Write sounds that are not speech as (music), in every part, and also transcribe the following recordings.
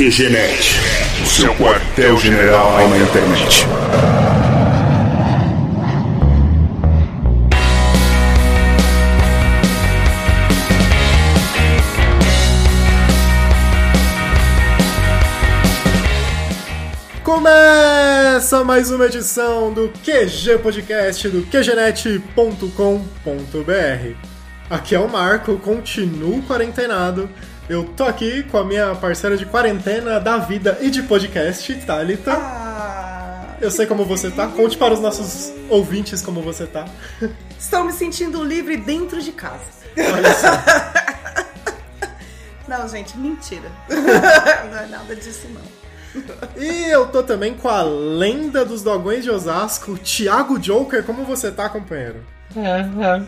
QGNet, o seu quartel-general na internet. Começa mais uma edição do QG Podcast do QGNet.com.br. Aqui é o Marco, continuo quarentenado. Eu tô aqui com a minha parceira de quarentena da vida e de podcast, Thalita. Ah, Eu sei como você tá, conte para os nossos ouvintes como você tá. Estou me sentindo livre dentro de casa. Olha só. (laughs) Não, gente, mentira. (laughs) Não é nada disso, não. E eu tô também com a lenda dos dogões de Osasco, Thiago Joker. Como você tá, companheiro? É, é.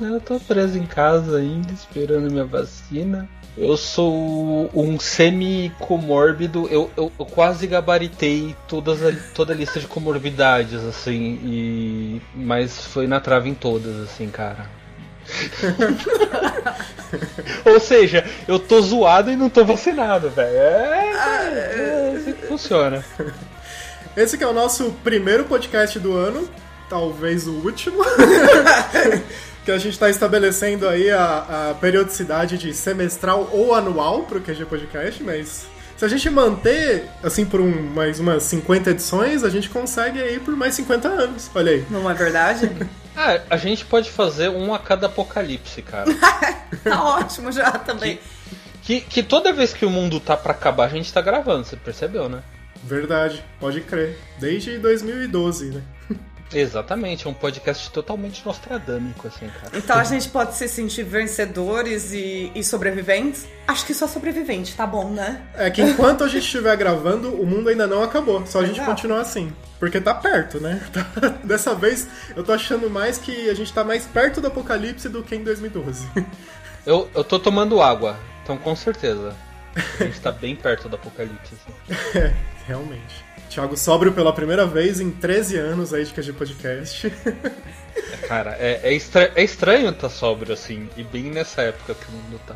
Eu tô preso em casa ainda, esperando minha vacina. Eu sou um semi-comórbido, eu, eu, eu quase gabaritei todas a, toda a lista de comorbidades, assim, e. Mas foi na trave em todas, assim, cara. (laughs) Ou seja, eu tô zoado e não tô vacinado, velho. É, é assim que funciona. (laughs) Esse que é o nosso primeiro podcast do ano, talvez o último. (laughs) que a gente está estabelecendo aí a, a periodicidade de semestral ou anual para o QG Podcast, mas se a gente manter assim por um, mais umas 50 edições, a gente consegue aí por mais 50 anos. Olha aí. Não é verdade? (laughs) Ah, a gente pode fazer um a cada apocalipse, cara. (laughs) tá ótimo já também. Que, que toda vez que o mundo tá pra acabar, a gente tá gravando, você percebeu, né? Verdade, pode crer. Desde 2012, né? Exatamente, é um podcast totalmente nostradâmico, assim, cara. Então a gente pode se sentir vencedores e, e sobreviventes? Acho que só sobrevivente, tá bom, né? É que enquanto a gente estiver gravando, o mundo ainda não acabou. Só a gente Exato. continuar assim. Porque tá perto, né? (laughs) Tá- Dessa vez eu tô achando mais que a gente tá mais perto do apocalipse do que em 2012. (laughs) Eu, eu tô tomando água, então com certeza. A gente tá bem perto do apocalipse, assim. (laughs) É, realmente. Thiago sóbrio pela primeira vez em 13 anos aí de QG Podcast. (laughs) Cara, é, é, estra- é estranho tá sóbrio, assim, e bem nessa época que o mundo tá.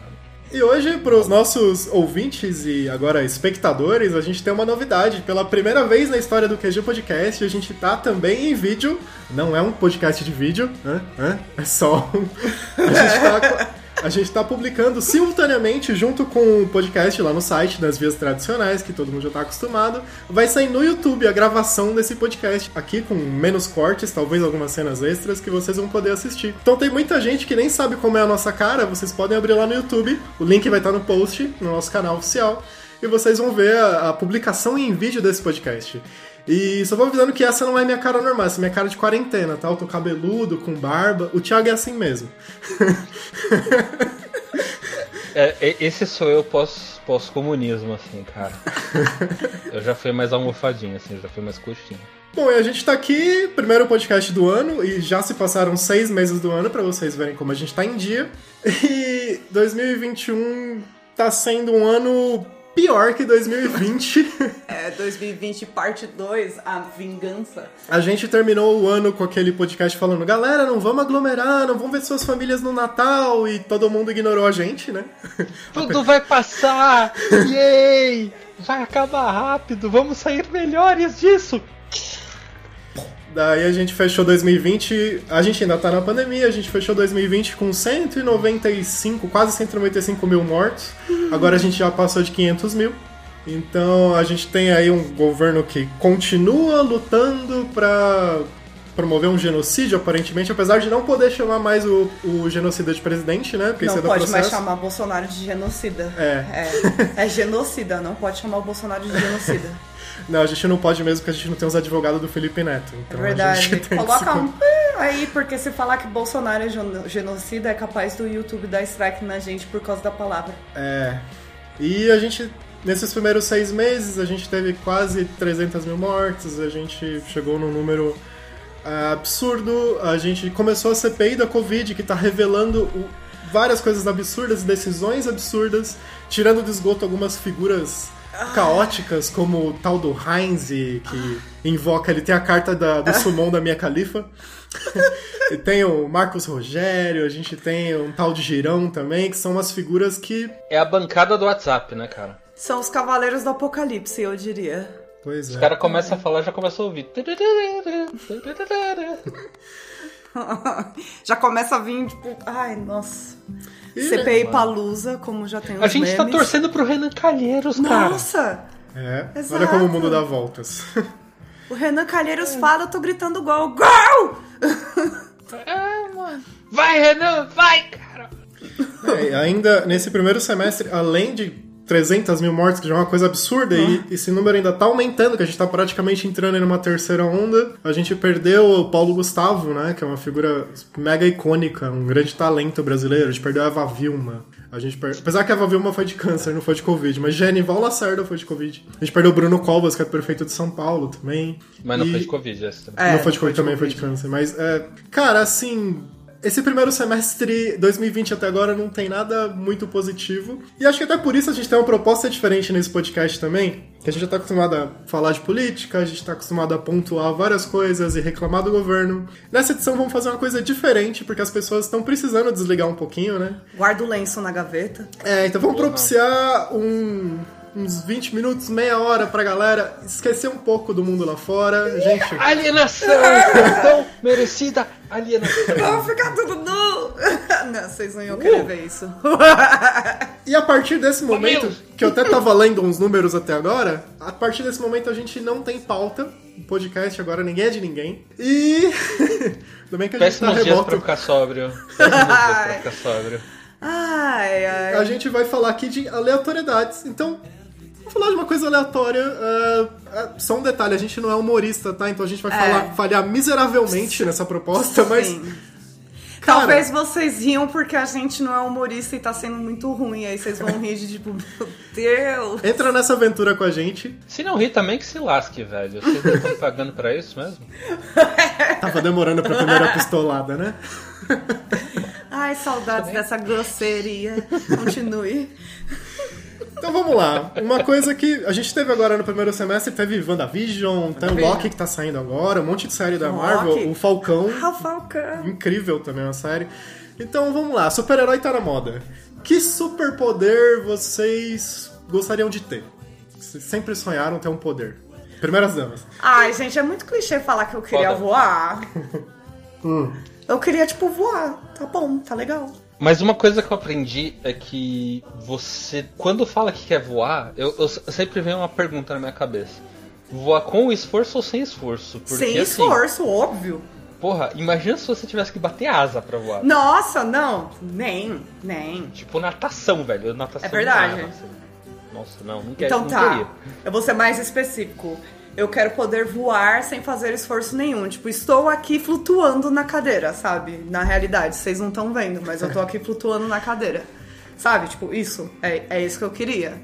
E hoje, para os nossos ouvintes e agora espectadores, a gente tem uma novidade. Pela primeira vez na história do QG Podcast, a gente tá também em vídeo. Não é um podcast de vídeo, hã? Hã? é só um. A gente tá, (laughs) a gente tá publicando simultaneamente junto com o podcast lá no site, das vias tradicionais, que todo mundo já tá acostumado. Vai sair no YouTube a gravação desse podcast, aqui com menos cortes, talvez algumas cenas extras que vocês vão poder assistir. Então tem muita gente que nem sabe como é a nossa cara, vocês podem abrir lá no YouTube, o link vai estar no post, no nosso canal oficial, e vocês vão ver a, a publicação em vídeo desse podcast. E só vou avisando que essa não é minha cara normal, essa é minha cara de quarentena, tá? Eu tô cabeludo, com barba. O Thiago é assim mesmo. (laughs) É, esse sou eu pós- pós-comunismo, assim, cara. Eu já fui mais almofadinho, assim, eu já fui mais coxinha. Bom, e a gente tá aqui, primeiro podcast do ano, e já se passaram seis meses do ano, pra vocês verem como a gente tá em dia. E 2021 tá sendo um ano pior que 2020. (laughs) É 2020, parte 2, a vingança. A gente terminou o ano com aquele podcast falando, galera, não vamos aglomerar, não vamos ver suas famílias no Natal, e todo mundo ignorou a gente, né? (laughs) Tudo vai passar! (laughs) Yay! Vai acabar rápido, vamos sair melhores disso! Daí a gente fechou 2020, a gente ainda tá na pandemia, a gente fechou 2020 com 195, quase 195 mil mortos. Agora a gente já passou de 500 mil. Então a gente tem aí um governo que continua lutando pra promover um genocídio, aparentemente, apesar de não poder chamar mais o, o genocida de presidente, né? Porque Não é pode mais chamar Bolsonaro de genocida. É. É, é genocida, não pode chamar o Bolsonaro de genocida. (laughs) Não, a gente não pode mesmo porque a gente não tem os advogados do Felipe Neto. É Então a verdade. (laughs) Coloca um (laughs) aí, porque se falar que Bolsonaro é geno- genocida, é capaz do YouTube dar strike na gente por causa da palavra. É. E a gente, nesses primeiros seis meses, a gente teve quase 300 mil mortes, a gente chegou num número absurdo, a gente começou a CPI da Covid, que tá revelando o- várias coisas absurdas, decisões absurdas, tirando do esgoto algumas figuras caóticas, como o tal do Heinz, que invoca, ele tem a carta da- do sumon da minha califa. (laughs) e tem o Marcos Rogério, a gente tem um tal de Girão também, que são umas figuras que É a bancada do WhatsApp, né, cara? São os cavaleiros do apocalipse, eu diria. Pois Os é. caras começam a falar já começam a ouvir. (laughs) já começa a vir, tipo, ai, nossa. Ih, CPI Palusa, como já tem os A gente tá memes. torcendo pro Renan Calheiros, cara. Nossa! É, Exato. olha como o mundo dá voltas. O Renan Calheiros fala, eu tô gritando gol. Gol! É, mano. Vai, Renan, vai, cara. É, e ainda nesse primeiro semestre, além de 300 mil mortes, que já é uma coisa absurda, e esse número ainda tá aumentando, que a gente tá praticamente entrando em uma terceira onda. A gente perdeu o Paulo Gustavo, né, que é uma figura mega icônica, um grande talento brasileiro. A gente perdeu a Eva Vilma. A gente per... Apesar que a Eva Vilma foi de câncer, não foi de Covid, mas Genival Lacerda foi de Covid. A gente perdeu o Bruno Covas, que é prefeito de São Paulo também. Mas não E- foi de Covid, essa. É, não foi de foi Covid de também, foi de câncer. Mas, é, cara, assim. Esse primeiro semestre 2020 até agora não tem nada muito positivo. E acho que até por isso a gente tem uma proposta diferente nesse podcast também. Que a gente já tá acostumado a falar de política, a gente tá acostumado a pontuar várias coisas e reclamar do governo. Nessa edição vamos fazer uma coisa diferente, porque as pessoas estão precisando desligar um pouquinho, né? Guarda o lenço na gaveta. É, então vamos propiciar um- uns 20 minutos, meia hora pra galera esquecer um pouco do mundo lá fora. Gente. Alienação! tão merecida alienação. Vamos ficar tudo nu! (laughs) Não, vocês não iam querer Uh. ver isso. (laughs) E a partir desse momento, que eu até tava lendo uns números até agora, a partir desse momento a gente não tem pauta. O podcast agora ninguém é de ninguém. E. (laughs) Ainda bem que a gente tá Péssimos dias pra remoto. ficar sóbrio. Péssimos dias pra ficar sóbrio. Ai, ai. A gente vai falar aqui de aleatoriedades. Então, falar de uma coisa aleatória. é, é, só um detalhe, a gente não é humorista, tá? Então a gente vai É. falar, falhar miseravelmente nessa proposta, mas. Sim. Cara, Talvez vocês riam porque a gente não é humorista e tá sendo muito ruim. Aí vocês vão rir de tipo, (laughs) meu Deus. Entra nessa aventura com a gente. Se não rir também que se lasque, velho. Vocês estão pagando pra isso mesmo? (laughs) Tava demorando pra primeira pistolada, né? Ai, saudades dessa grosseria. Continue. Então vamos lá. Uma coisa que a gente teve agora no primeiro semestre, teve WandaVision, tem o. Loki que tá saindo agora, um monte de série da Loki. Marvel, o Falcão, Ah, Falcão. incrível também a série. Então vamos lá, super-herói tá na moda. Que superpoder vocês gostariam de ter? Vocês sempre sonharam ter um poder. Primeiras damas. Ai, gente, é muito clichê falar que eu queria Foda. voar. (laughs) Hum. Eu queria, tipo, voar. Tá bom, tá legal. Mas uma coisa que eu aprendi é que você, quando fala que quer voar, eu, eu sempre vem uma pergunta na minha cabeça: voar com esforço ou sem esforço? Porque, Sem assim, esforço, óbvio. Porra, imagina se você tivesse que bater asa pra voar. Nossa, não. Nem, nem. Tipo natação, velho. Natação É verdade. não assim. Nossa, não, não quero. Então não tá. queria. Eu vou ser mais específico. Eu quero poder voar sem fazer esforço nenhum. Tipo, estou aqui flutuando na cadeira, sabe? Na realidade, vocês não estão vendo, mas eu tô aqui flutuando na cadeira. Sabe? Tipo, isso. É, é isso que eu queria.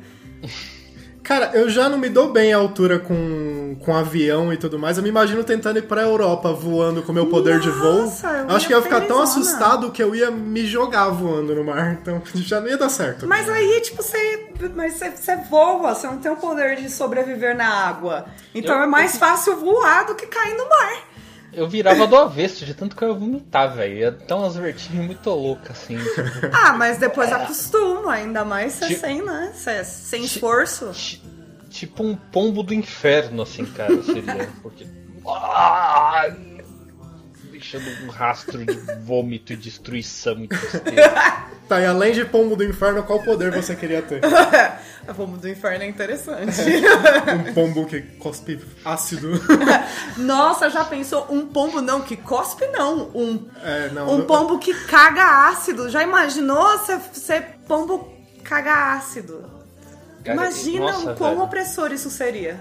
Cara, eu já não me dou bem à altura com, com avião e tudo mais. Eu me imagino tentando ir pra Europa voando com meu poder de voo. Nossa, eu Acho que eu ia ficar tão assustado que eu ia me jogar voando no mar. Então (laughs) já não ia dar certo. Mas aí, tipo, você. Mas você, você voa, você não tem o poder de sobreviver na água. Então Eu- é mais fácil voar do que cair no mar. Eu virava do avesso de tanto que eu ia vomitar, velho. Ia dar umas vertigens muito loucas, assim. Tipo, (laughs) Ah, mas depois acostuma, ainda mais você Ti- sem, né? Você, sem Ti- esforço. ti- tipo um pombo do inferno, assim, cara, seria. Porque. (laughs) Deixando um rastro de vômito e destruição e tristeza. (laughs) Tá, e além de pombo do inferno, qual poder você queria ter? (laughs) A Pombo do Inferno é interessante. (laughs) Um pombo que cospe ácido. Nossa, já pensou? Um pombo não que cospe, não. Um, É, não. um não- pombo que caga ácido. Já imaginou se, se pombo caga ácido? Cara, Imagina nossa, o quão velho. opressor isso seria.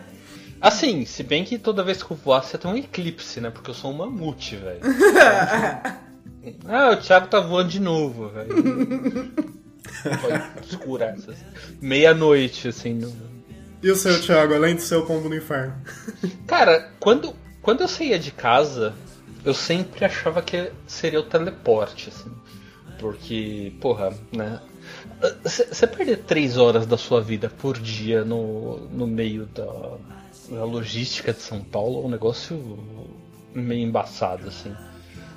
Assim, se bem que toda vez que eu voasse ia ter um eclipse, né? Porque eu sou um mamute, velho. (laughs) ah, o Thiago tá voando de novo, velho. Escura essas. Meia-noite, assim. No... E o seu, Thiago, além do seu pombo do inferno? Cara, quando, quando eu saía de casa, eu sempre achava que seria o teleporte, assim. Porque, porra, né? Você perder três horas da sua vida por dia no, no meio da, da logística de São Paulo é um negócio meio embaçado, assim.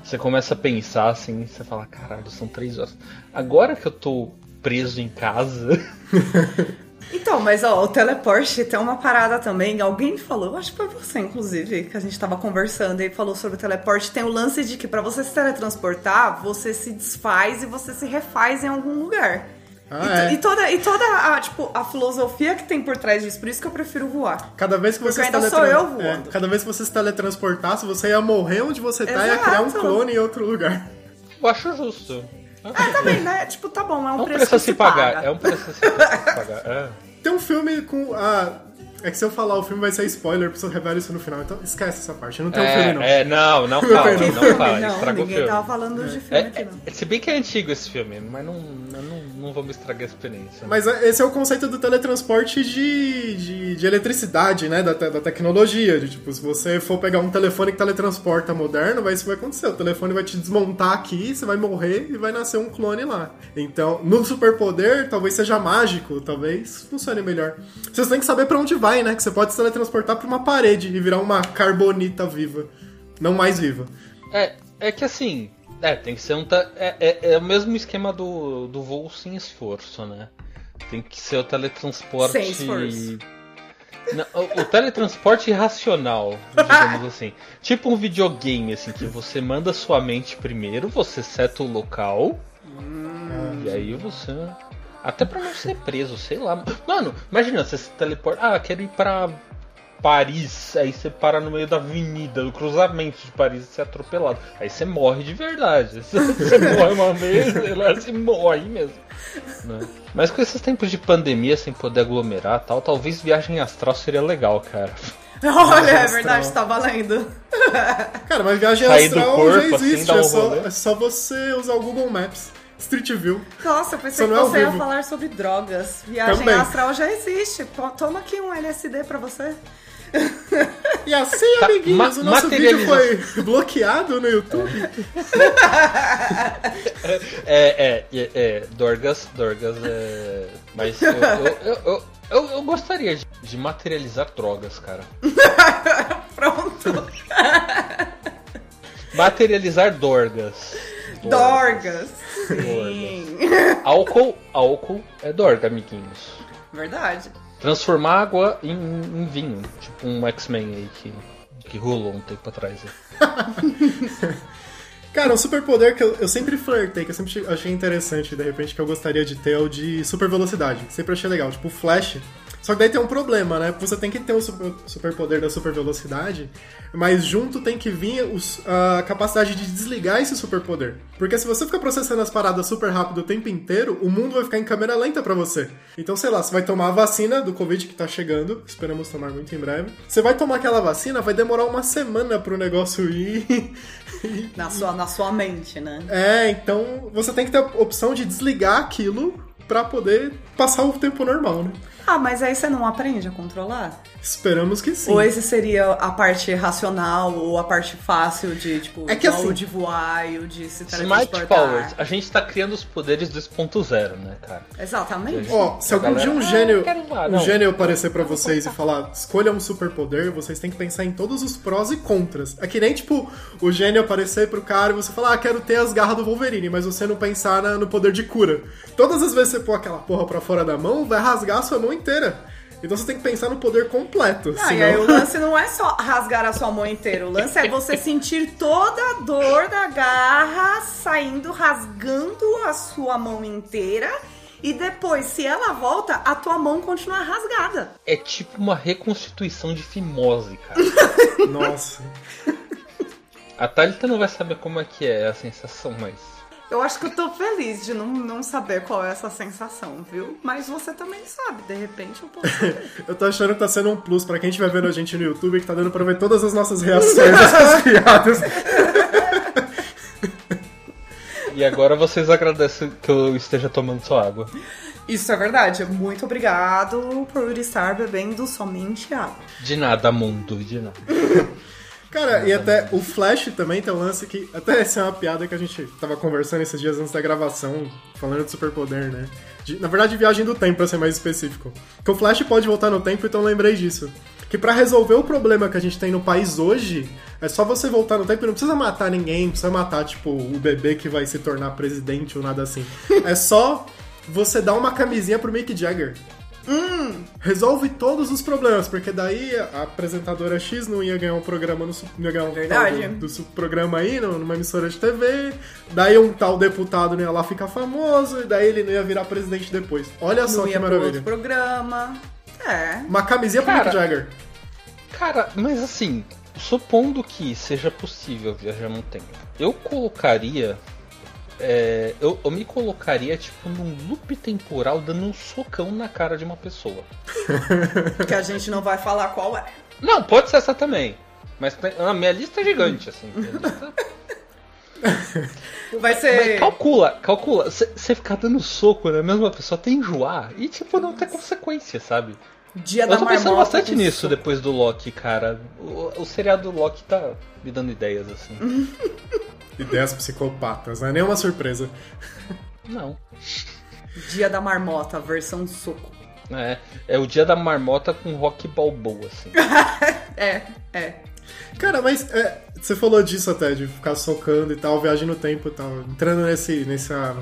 Você começa a pensar assim, você fala, caralho, são três horas. Agora que eu tô preso em casa, (laughs) Então, mas ó, o teleporte tem uma parada também. Alguém falou, acho que foi você, inclusive, que a gente tava conversando e falou sobre o teleporte. Tem o lance de que pra você se teletransportar, você se desfaz e você se refaz em algum lugar. Ah, e, é. e toda, e toda a, tipo, a filosofia que tem por trás disso, por isso que eu prefiro voar. Cada vez que você Porque se ainda sou eu voando. É, cada vez que você se teletransportasse, você ia morrer onde você tá e ia criar um clone em outro lugar. Eu acho justo. Ah, também, né? Tipo, tá bom, é um, É um preço, preço que a se pagar. paga. É um preço a se pagar. É. Tem um filme com. Ah, é que se eu falar o filme vai ser spoiler, porque eu revelo isso no final. Então esquece essa parte. Não tem um filme, não. É, é, não, não fala, filme? não fala, não, estraga o ninguém filme. tava falando de É, filme aqui, não. é, se bem que é antigo esse filme, mas não, eu não, não vamos estragar a experiência. Mas é- esse é o conceito do teletransporte de, de, de eletricidade, né? Da, da tecnologia. De, tipo, se você for pegar um telefone que teletransporta moderno, vai, isso vai acontecer. O telefone vai te desmontar aqui, você vai morrer e vai nascer um clone lá. Então, no superpoder, talvez seja mágico, talvez funcione melhor. Você tem que saber pra onde vai, né? Que você pode se teletransportar pra uma parede e virar uma carbonita viva. Não mais viva. É, é que assim, é, tem que ser um. É, é, é o mesmo esquema do, do voo sem esforço, né? Tem que ser o teletransporte. Sem esforço. Não, o, o teletransporte irracional, digamos (laughs) assim. Tipo um videogame, assim, que você manda sua mente primeiro, você seta o local. E aí você. Até pra não ser preso, sei lá. Mano, imagina, você se teleporta. Ah, quero ir pra Paris. Aí você para no meio da avenida, do cruzamento de Paris e você é atropelado. Aí você morre de verdade. Você, (laughs) você morre uma vez, sei lá, você morre mesmo. né? Mas com esses tempos de pandemia, sem poder aglomerar e tal, talvez viagem astral seria legal, cara. (laughs) Olha, é astral. verdade, tá valendo. Cara, mas viagem Sair astral corpo, já assim, existe. dar um é, só, é só você usar o Google Maps. Street View. Nossa, eu pensei Só que não é você ia vivo. falar sobre drogas. Viagem Também. astral já existe. Toma aqui um LSD pra você. (laughs) E assim, Tá, amiguinhos, o nosso vídeo foi (laughs) bloqueado no YouTube. É, é, é, é, Dorgas, Dorgas, é. Mas eu, eu, eu, eu, eu- eu gostaria de, de materializar drogas, cara. (laughs) Pronto. Materializar Dorgas. Dorgas. Sim. Álcool, álcool é Dorga, amiguinhos. Verdade. Transformar água em, em vinho, tipo um X-Men aí que, que rolou um tempo atrás. aí. (laughs) Cara, um superpoder que eu, eu sempre flertei, que eu sempre achei interessante, de repente, que eu gostaria de ter, é o de super velocidade. Sempre achei legal, tipo o Flash. Só que daí tem um problema, né? Você tem que ter o super- superpoder da super velocidade, mas junto tem que vir os- a capacidade de desligar esse superpoder. Porque se você ficar processando as paradas super rápido o tempo inteiro, o mundo vai ficar em câmera lenta pra você. Então, sei lá, você vai tomar a vacina do Covid que tá chegando, esperamos tomar muito em breve. Você vai tomar aquela vacina, vai demorar uma semana pro negócio ir. (laughs) Na sua, na sua mente, né? É, então você tem que ter a opção de desligar aquilo pra poder passar o tempo normal, né? Ah, mas aí você não aprende a controlar? Esperamos que sim. Ou esse seria a parte racional ou a parte fácil de, tipo, É que assim- o de voar e o de se Smart teletransportar? Powers, a gente tá criando os poderes 2.0, né, cara? Exatamente. Ó, se A algum dia galera, um "Ah, gênio, eu quero voar", um gênio aparecer pra vocês e falar, escolha um superpoder, vocês têm que pensar em todos os prós e contras. É que nem, tipo, o gênio aparecer pro cara e você falar, ah, quero ter as garras do Wolverine, mas você não pensar na- no poder de cura. Todas as vezes que você pôr aquela porra pra fora da mão, vai rasgar a sua mão inteira. Então você tem que pensar no poder completo. Ah, senão- e aí o (laughs) lance não é só rasgar a sua mão inteira. O lance é você sentir toda a dor da garra saindo, rasgando a sua mão inteira. E depois, se ela volta, a tua mão continua rasgada. É tipo uma reconstituição de fimose, cara. Nossa. A Thalita não vai saber como é que é a sensação, mas. Eu acho que eu tô feliz de não, não saber qual é essa sensação, viu? Mas você também sabe, de repente eu posso saber. (laughs) Eu tô achando que tá sendo um plus pra quem estiver vendo a gente no YouTube, que tá dando pra ver todas as nossas reações às (laughs) piadas. E agora vocês agradecem que eu esteja tomando sua água. Isso é verdade. Muito obrigado por estar bebendo somente água. De nada, mundo, de nada. (laughs) Cara, e até o Flash também tem um lance que. Até essa é uma piada que a gente tava conversando esses dias antes da gravação, falando de superpoder, né? De- na verdade, viagem do tempo, pra ser mais específico. Que o Flash pode voltar no tempo, então lembrei disso. Que pra resolver o problema que a gente tem no país hoje, é só você voltar no tempo e não precisa matar ninguém, não precisa matar, tipo, o bebê que vai se tornar presidente ou nada assim. É só você dar uma camisinha pro Mick Jagger. Resolve todos os problemas, porque daí a apresentadora X não ia ganhar um programa no não ia ganhar um Verdade. tal do, do programa aí numa emissora de TV, daí um tal deputado não ia lá ficar famoso, e daí ele não ia virar presidente depois. Olha só Não que ia pro outro maravilha. programa. É. Uma camisinha pro Mick Cara, Jagger. Cara, mas assim, supondo que seja possível viajar no tempo, eu colocaria. É, eu, eu me colocaria, tipo, num loop temporal dando um socão na cara de uma pessoa. (laughs) Que a gente não vai falar qual é. Não, pode ser essa também. Mas tem- a minha lista é gigante, assim. (laughs) Lista- Vai Mas ser. calcula, calcula. Você ficar dando soco na mesma pessoa até enjoar e, tipo, não ter consequência, sabe? Dia da Eu tô pensando bastante nisso soco. depois do Loki, cara. O, o seriado do Loki tá me dando ideias, assim. (laughs) Ideias psicopatas, não é nenhuma surpresa. Não. Dia da marmota, versão soco. É, é o dia da marmota com rock balboa, assim. (laughs) É, é. Cara, mas é, você falou disso até, de ficar socando e tal, viagem no tempo e tal, entrando nesse, nessa,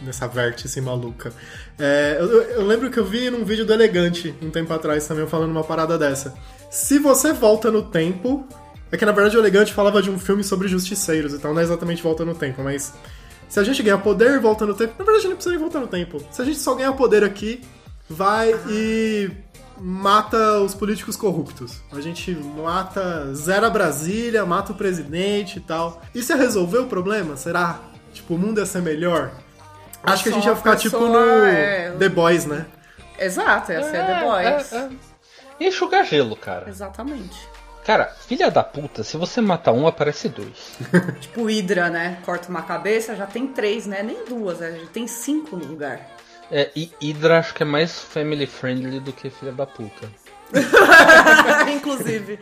nessa vértice maluca. É, eu, eu lembro que eu vi num vídeo do Elegante, um tempo atrás também, falando uma parada dessa. Se você volta no tempo. É que na verdade o Elegante falava de um filme sobre justiceiros e tal, não é exatamente volta no tempo, mas. Se a gente ganhar poder, volta no tempo. Na verdade, não precisa nem voltar no tempo. Se a gente só ganhar poder aqui, vai e mata os políticos corruptos. A gente mata, zera Brasília, mata o presidente e tal. Isso ia resolver o problema? Será? Tipo, o mundo ia ser melhor? Acho que a gente ia ficar tipo no é. The Boys, né? Exato, essa é, The Boys. é, é. Enxugar gelo, cara. Exatamente. Cara, filha da puta, se você matar um, aparece dois. (laughs) Tipo Hydra, né? Corta uma cabeça, já tem três, né? Nem duas, né? já tem cinco no lugar. É, e Hydra acho que é mais family friendly do que filha da puta. (laughs) Inclusive.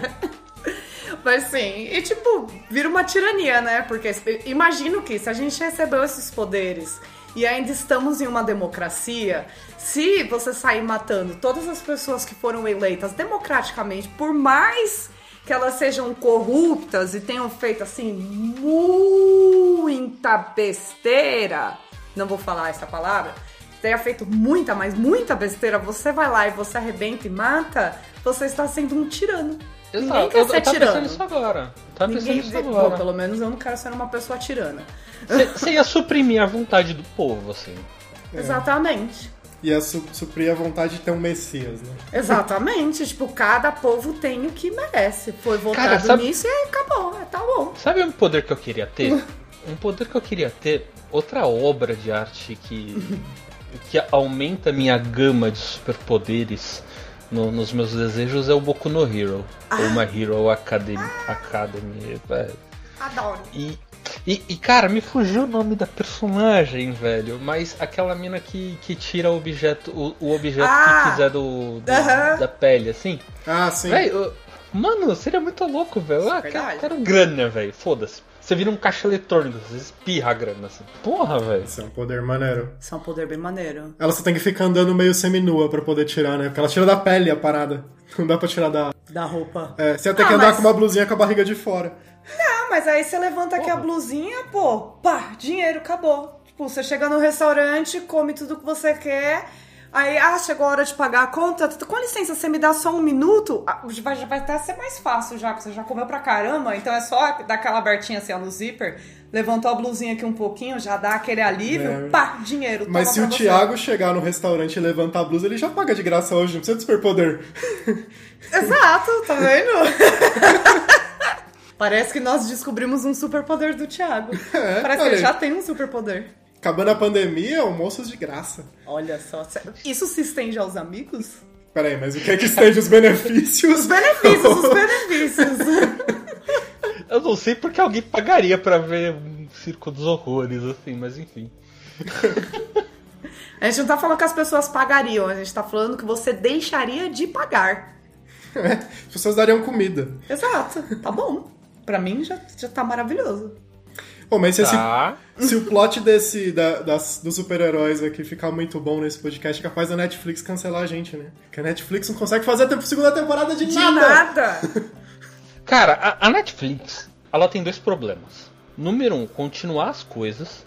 (laughs) Mas sim, e tipo, vira uma tirania, né? Porque imagino que se a gente recebeu esses poderes e ainda estamos em uma democracia, se você sair matando todas as pessoas que foram eleitas democraticamente, por mais que elas sejam corruptas e tenham feito assim muita besteira, não vou falar essa palavra, tenha feito muita, mas muita besteira, você vai lá e você arrebenta e mata, você está sendo um tirano. Ninguém quer eu, ser eu tava tirano. pensando nisso agora. Tava pensando Ninguém, nisso Bom, agora. pelo menos eu não quero ser uma pessoa tirana. Você ia suprimir a vontade do povo, assim. Exatamente. Ia su suprir a vontade de ter um Messias, né? Exatamente. (laughs) tipo, cada povo tem o que merece. Foi votado Cara, sabe- nisso e acabou. Tá bom. Sabe um poder que eu queria ter? (laughs) Um poder que eu queria ter, outra obra de arte que, (laughs) que aumenta a minha gama de superpoderes no- nos meus desejos é o Boku no Hero. Ou uma Hero Academy. Academy velho. Adoro. E, e, e, cara, me fugiu o nome da personagem, velho. Mas aquela mina que, que tira o objeto, o, o objeto Ah! que quiser do, do- Aham. da pele, assim. Ah, sim. Mano, seria muito louco, velho. Ah, quero, quero grana, velho. Foda-se. Você vira um caixa eletrônico, você espirra a grana assim. Porra, velho. Isso é um poder maneiro. Isso é um poder bem maneiro. Ela só tem que ficar andando meio seminua pra poder tirar, né? Porque ela tira da pele a parada. (laughs) Não dá pra tirar da. Da roupa. É, você ia ter Ah, que andar mas- com uma blusinha com a barriga de fora. Ah, mas aí você levanta aqui a blusinha, pô, pá, dinheiro, acabou. Tipo, você chega no restaurante, come tudo que você quer. Aí, ah, chegou a hora de pagar a conta. Com licença, você me dá só um minuto? Ah, vai, vai até ser mais fácil já, porque você já comeu pra caramba. Então é só dar aquela abertinha assim, ó, no zíper. Levantou a blusinha aqui um pouquinho, já dá aquele alívio. É. Pá, dinheiro. Mas se o você. Thiago chegar no restaurante e levantar a blusa, ele já paga de graça hoje, não precisa de superpoder. (laughs) Exato, tá vendo? (laughs) Parece que nós descobrimos um superpoder do Thiago. É, Parece que olha ele aí. já tem um superpoder. Acabando a pandemia, almoços de graça. Olha só, isso se estende aos amigos? Pera aí, mas o que é que estende os benefícios? Os benefícios, os (laughs) benefícios. Eu não sei porque alguém pagaria pra ver um circo dos horrores, assim, mas enfim. A gente não tá falando que as pessoas pagariam, a gente tá falando que você deixaria de pagar. (laughs) As pessoas dariam comida. Exato, tá bom. Pra mim já, já tá maravilhoso. Pô, mas se, esse- Tá. se o plot desse, da, das, dos super-heróis aqui ficar muito bom nesse podcast, é capaz da Netflix cancelar a gente, né? Porque a Netflix não consegue fazer a tempo- segunda temporada de, De nada. nada. (laughs) Cara, a, a Netflix, ela tem dois problemas. Número um, continuar as coisas.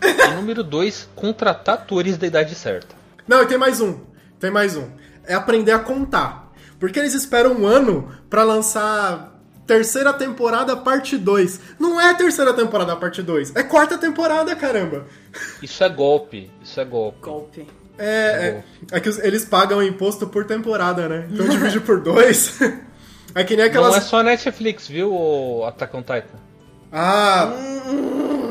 e número dois, contratar atores da idade certa. Não, e tem mais um. Tem mais um. É aprender a contar. Porque eles esperam um ano pra lançar terceira temporada, parte 2. Não é terceira temporada, parte 2. É quarta temporada, caramba. Isso é golpe. Isso é golpe. Golpe. É, é, é que os- eles pagam imposto por temporada, né? Então divide por dois. (laughs) É que nem aquelas. Não é só Netflix, viu, o Attack on Titan? Ah!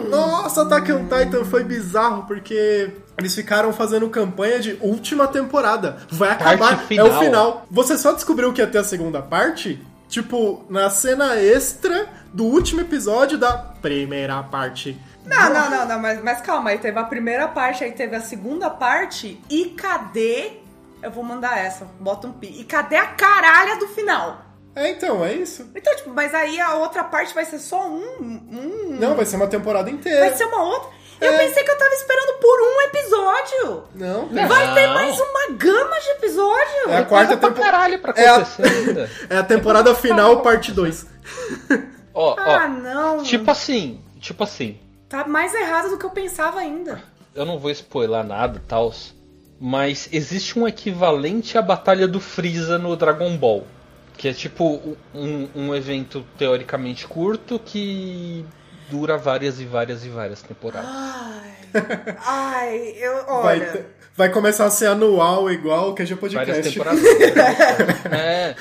Nossa, Attack on Titan foi bizarro porque eles ficaram fazendo campanha de última temporada. Vai Parte acabar, é final. o final. Você só descobriu que ia ter a segunda parte, tipo, na cena extra do último episódio da primeira parte. Não, não, não, não, mas, mas calma, aí teve a primeira parte, aí teve a segunda parte, e cadê? Eu vou mandar essa, bota um pi. E cadê a caralha do final? É, então, é isso. Então, tipo, mas aí a outra parte vai ser só um. um Não, vai ser uma temporada inteira. vai ser uma outra. Eu É. pensei que eu tava esperando por um episódio. Não, Não. Vai ter mais uma gama de episódio. É a quarta Coisa pra temporada. caralho pra É a- acontecer ainda. (laughs) É a temporada final, parte 2. Ó, Ah, ó. não. Tipo assim, tipo assim. Tá mais errado do que eu pensava ainda. Eu não vou spoiler nada e tal, mas existe um equivalente à Batalha do Freeza no Dragon Ball. Que é tipo um, um evento teoricamente curto que dura várias e várias e várias temporadas. Ai. Ai, eu. Vai, Olha. ter- vai começar a ser anual igual o QG Várias Podcast. temporadas. (laughs) é.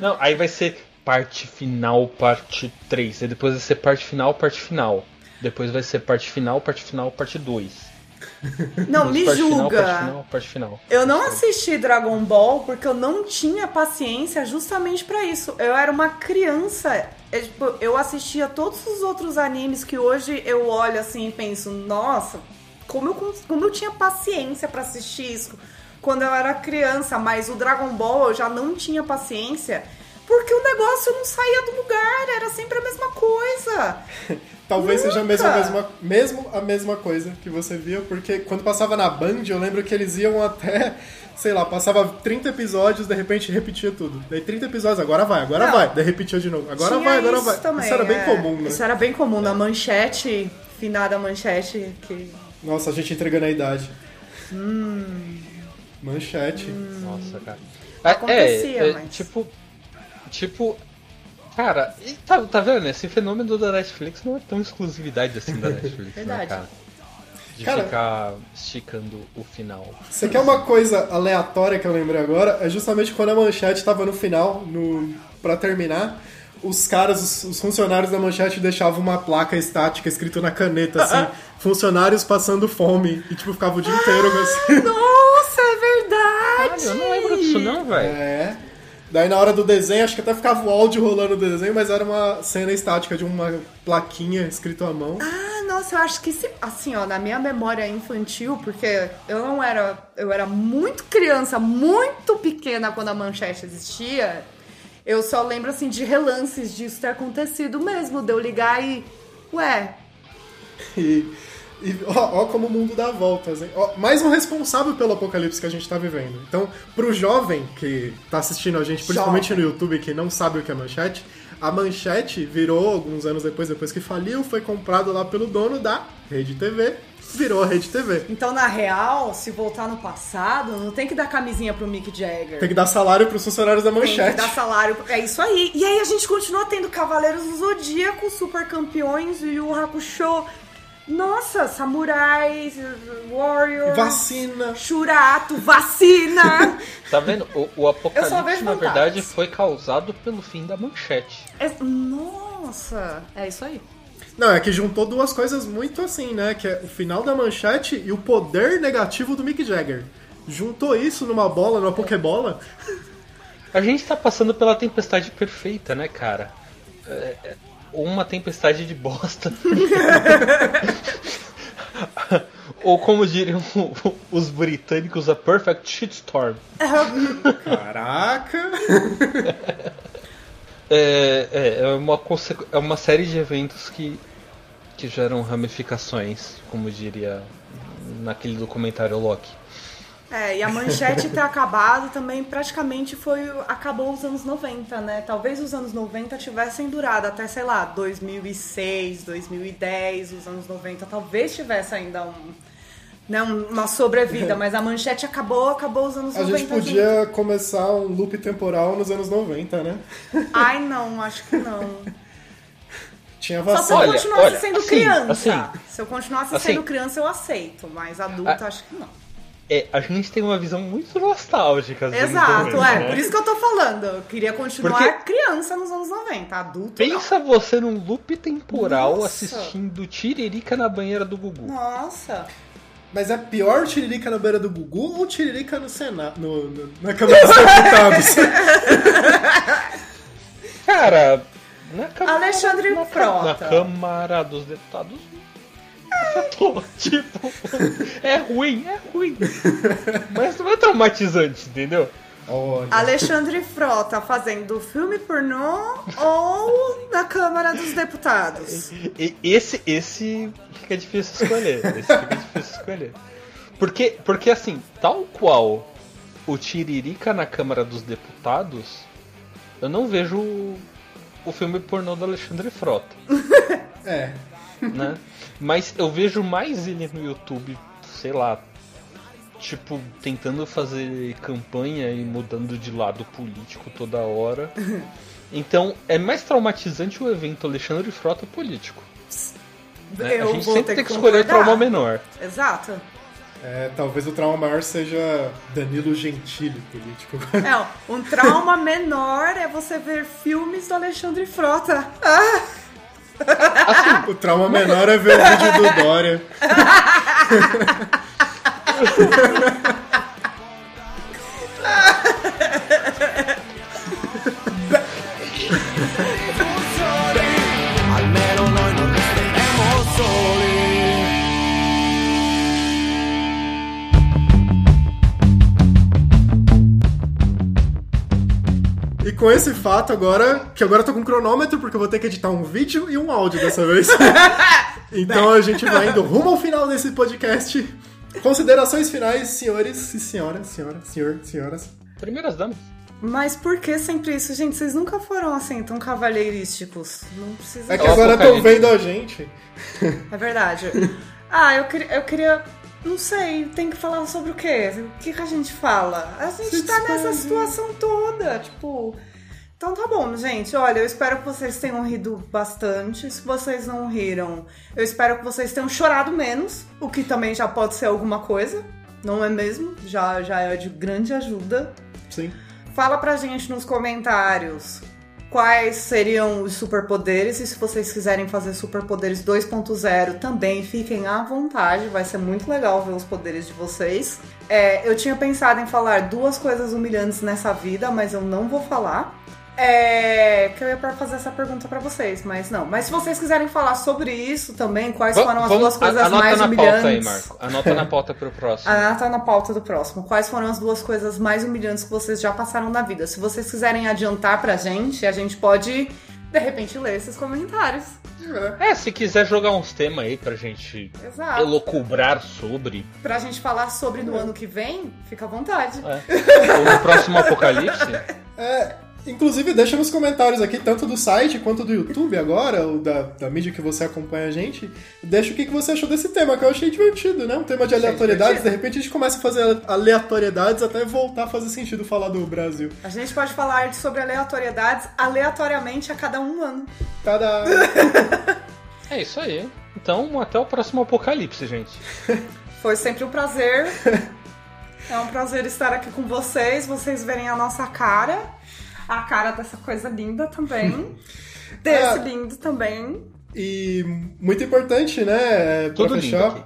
Não, aí vai ser parte final, parte 3. Aí depois vai ser parte final, parte final. Depois vai ser parte final, parte final, parte 2. (laughs) Não, me parte Final, julga. parte final, parte final. Eu não assisti Dragon Ball porque eu não tinha paciência justamente pra isso. Eu era uma criança. É, tipo, eu assistia todos os outros animes que hoje eu olho assim e penso, nossa, como eu, como eu tinha paciência pra assistir isso quando eu era criança, mas o Dragon Ball eu já não tinha paciência porque o negócio não saía do lugar, era sempre a mesma coisa. (laughs) Talvez seja mesmo a, Nunca. mesma, mesmo a mesma coisa que você via, porque quando passava na Band, eu lembro que eles iam até, sei lá, passava 30 episódios, de repente repetia tudo. Daí 30 episódios, agora vai, agora Não. vai. Daí repetia de novo. Agora Tinha vai, agora isso vai. também, isso era bem é. comum, né? Isso era bem comum na manchete, finada manchete, que Nossa, a gente entregando a idade. Hum. Manchete. Nossa, cara. Acontecia, é, é, mas- tipo. Tipo. Cara, e tá, tá vendo? Esse fenômeno da Netflix não é tão exclusividade assim da (laughs) Netflix, né, Verdade. cara? De Cara- ficar esticando o final. Você quer uma coisa aleatória que eu lembrei agora? É justamente quando a manchete tava no final, no pra terminar, os caras, os, os funcionários da manchete deixavam uma placa estática escrito na caneta, assim, (laughs) funcionários passando fome, e tipo, ficava o dia inteiro assim. Nossa, é verdade! Caralho, eu não lembro disso não, velho. É. Daí na hora do desenho, acho que até ficava o áudio rolando no desenho, mas era uma cena estática de uma plaquinha escrito à mão. Ah, nossa, eu acho que se, assim, ó, na minha memória infantil, porque eu não era, eu era muito criança, muito pequena quando a manchete existia. Eu só lembro assim de relances disso ter acontecido mesmo, de eu ligar e ué, E, e ó, ó como o mundo dá voltas, hein? Ó, mais um responsável pelo apocalipse que a gente tá vivendo. Então, pro jovem que tá assistindo a gente, principalmente Jovem. no YouTube, que não sabe o que é manchete, a manchete virou, alguns anos depois, depois que faliu, foi comprado lá pelo dono da Rede TV, virou a Rede TV. Então, na real, se voltar no passado, não tem que dar camisinha pro Mick Jagger. Tem que dar salário pros funcionários da Tem que manchete. dar salário. É isso aí. E aí a gente continua tendo Cavaleiros do Zodíaco, Super Campeões, Yu Yu Hakusho. Nossa, Samurais, Warriors. Vacina. Churato, vacina. (laughs) Tá vendo? O, o apocalipse, na verdade, foi causado pelo fim da manchete. É- nossa, é isso aí. Não, é que juntou duas coisas muito assim, né? Que é o final da manchete e o poder negativo do Mick Jagger. Juntou isso numa bola, numa pokebola. A gente tá passando pela tempestade perfeita, né, cara? É, é, uma tempestade de bosta. (laughs) Ou como diriam os britânicos, a perfect shitstorm. Caraca! (laughs) É, é, é, uma, é uma série de eventos que, que geram ramificações, como diria naquele documentário Loki. É, e a manchete ter acabado também praticamente foi. acabou os anos 90, né? Talvez os anos 90 tivessem durado até, sei lá, 2006, 2010, os anos 90 talvez tivesse ainda um. né, uma sobrevida, mas a manchete acabou, acabou os anos A 90. gente podia começar um loop temporal nos anos 90, né? junto. Ai, não, acho que não. Tinha Só se eu vacina. Olha, continuasse olha, sendo assim, criança. assim, se eu continuasse assim. sendo criança, eu aceito, mas adulta, acho que não. É, a gente tem uma visão muito nostálgica. Exato, 90, é, né? por isso que eu tô falando. Eu queria continuar Porque- criança nos anos 90, adulto Pensa você num loop temporal Nossa. assistindo Tiririca na banheira do Gugu. não. Nossa. Mas é pior tiririca na beira do Gugu ou tiririca no Senado, no, no- na (laughs) Câmara dos Deputados? Cara, na Câmara, Alexandre na, Frota. na Câmara dos Deputados. (laughs) Pô, tipo, é ruim, é ruim. Mas não é traumatizante, entendeu? Olha. Alexandre Frota fazendo filme pornô ou na Câmara dos Deputados? Esse, esse fica difícil escolher. Esse fica difícil escolher. Porque, porque assim, tal qual o Tiririca na Câmara dos Deputados, eu não vejo o, o filme pornô do Alexandre Frota, É. (laughs) né? Mas eu vejo mais ele no YouTube, sei lá, tipo, tentando fazer campanha e mudando de lado político toda hora. (laughs) Então, é mais traumatizante o evento Alexandre Frota político. né? Eu a gente vou sempre ter tem que que escolher concordar. trauma menor. Exato. É, talvez o trauma maior seja Danilo Gentili, político. É, um trauma menor é você ver filmes do Alexandre Frota. Ah, (laughs) o trauma menor é ver o vídeo do Dória. (laughs) com esse fato agora, que agora eu tô com um cronômetro, porque eu vou ter que editar um vídeo e um áudio dessa vez. (laughs) então a gente vai indo rumo ao final desse podcast. Considerações finais, senhores e senhoras, senhoras, senhor, senhoras. Primeiras damas. Mas por que sempre isso, gente? Vocês nunca foram assim tão cavalheirísticos. Não precisa. É que agora estão vendo a gente. É verdade. ah, eu queria, eu queria. Não sei, tem que falar sobre o quê? O que, que a gente fala? A gente Se tá nessa situação toda, tipo. Então tá bom, gente. Olha, eu espero que vocês tenham rido bastante. Se vocês não riram, eu espero que vocês tenham chorado menos, o que também já pode ser alguma coisa, não é mesmo? Já, já é de grande ajuda. Sim. Fala pra gente nos comentários quais seriam os superpoderes e se vocês quiserem fazer superpoderes 2.0 também fiquem à vontade, vai ser muito legal ver os poderes de vocês. É, eu tinha pensado em falar duas coisas humilhantes nessa vida, mas eu não vou falar. É, que eu ia pra fazer essa pergunta pra vocês, mas não. Mas se vocês quiserem falar sobre isso também, quais Va- foram as duas coisas anota mais na humilhantes? pauta aí, Marco. Anota na pauta pro próximo. Tá na pauta do próximo. Quais foram as duas coisas mais humilhantes que vocês já passaram na vida? Se vocês quiserem adiantar pra gente, a gente pode, de repente, ler esses comentários. É, se quiser jogar uns temas aí pra gente Exato. elocubrar sobre. Pra gente falar sobre no ano que vem, fica à vontade. É. Ou no próximo apocalipse. É, inclusive, deixa nos comentários aqui, tanto do site quanto do YouTube agora, ou da, da mídia que você acompanha a gente. Deixa o que, que você achou desse tema, que eu achei divertido, né? Um tema de aleatoriedades. De repente a gente começa a fazer aleatoriedades até voltar a fazer sentido falar do Brasil. A gente pode falar sobre aleatoriedades aleatoriamente a cada um ano. Tada! (laughs) É isso aí. Então, até o próximo apocalipse, gente. (laughs) Foi sempre um prazer. É um prazer estar aqui com vocês, vocês verem a nossa cara. A cara dessa coisa linda também. (laughs) Desse Ah. lindo também. E muito importante, né? Pra Tudo lindo fechar. aqui.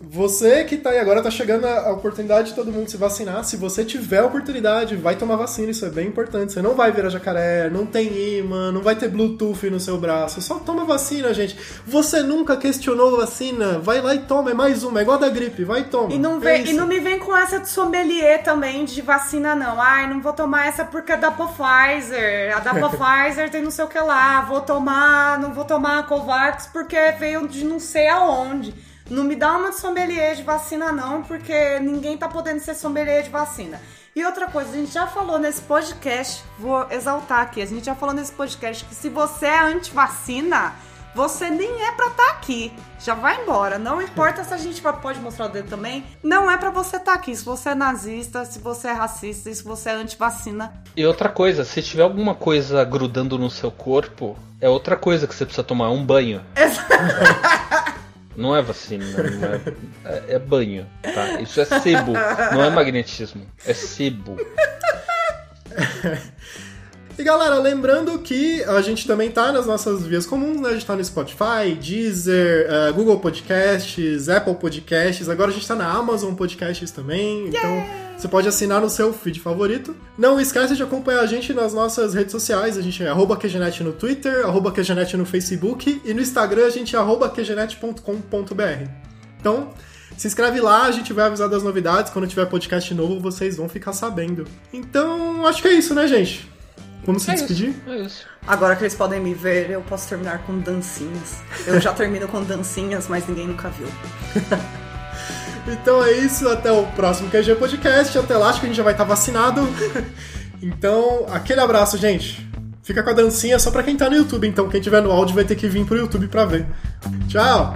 Você que tá aí agora, tá chegando a oportunidade de todo mundo se vacinar. Se você tiver a oportunidade, vai tomar vacina, isso é bem importante. Você não vai virar jacaré, não tem imã, não vai ter Bluetooth no seu braço. Só toma vacina, gente. Você nunca questionou vacina? Vai lá e toma, é mais uma, é igual a da gripe, vai e toma. E não, É vem, e isso. não me vem com essa de sommelier também de vacina, não. Ai, não vou tomar essa porque é da Pfizer. A da (laughs) Pfizer tem não sei o que lá. Vou tomar, não vou tomar a Covax porque veio de não sei aonde. Não me dá uma de sommelier de vacina, não, porque ninguém tá podendo ser sommelier de vacina. E outra coisa, a gente já falou nesse podcast, vou exaltar aqui, a gente já falou nesse podcast que se você é anti-vacina, você nem é pra estar aqui. Já vai embora. Não importa se a gente pode mostrar o dedo também. Não é pra você estar aqui. Se você é nazista, se você é racista, se você é antivacina. E outra coisa, se tiver alguma coisa grudando no seu corpo, é outra coisa que você precisa tomar, um banho. (laughs) Não é vacina, não é, é, é banho, tá? Isso é sebo, não é magnetismo, é sebo. (laughs) E galera, lembrando que a gente também tá nas nossas vias comuns, né? A gente tá no Spotify, Deezer, eh, Google Podcasts, Apple Podcasts, agora a gente tá na Amazon Podcasts também, então você pode assinar no seu feed favorito. Não esquece de acompanhar a gente nas nossas redes sociais, a gente é arroba QGNet no Twitter, arroba QGNet no Facebook e no Instagram a gente é arroba QGNet.com.br. Então, se inscreve lá, a gente vai avisar das novidades, quando tiver podcast novo vocês vão ficar sabendo. Então, acho que é isso, né, gente? Vamos se É despedir? isso, é isso. Agora que eles podem me ver, eu posso terminar com dancinhas. Eu já termino com dancinhas, mas ninguém nunca viu. (laughs) Então é isso, até o próximo QG Podcast. Até lá, acho que a gente já vai estar vacinado. (laughs) Então, aquele abraço, gente. Fica com a dancinha só pra quem tá no YouTube, então quem tiver no áudio vai ter que vir pro YouTube pra ver. Tchau!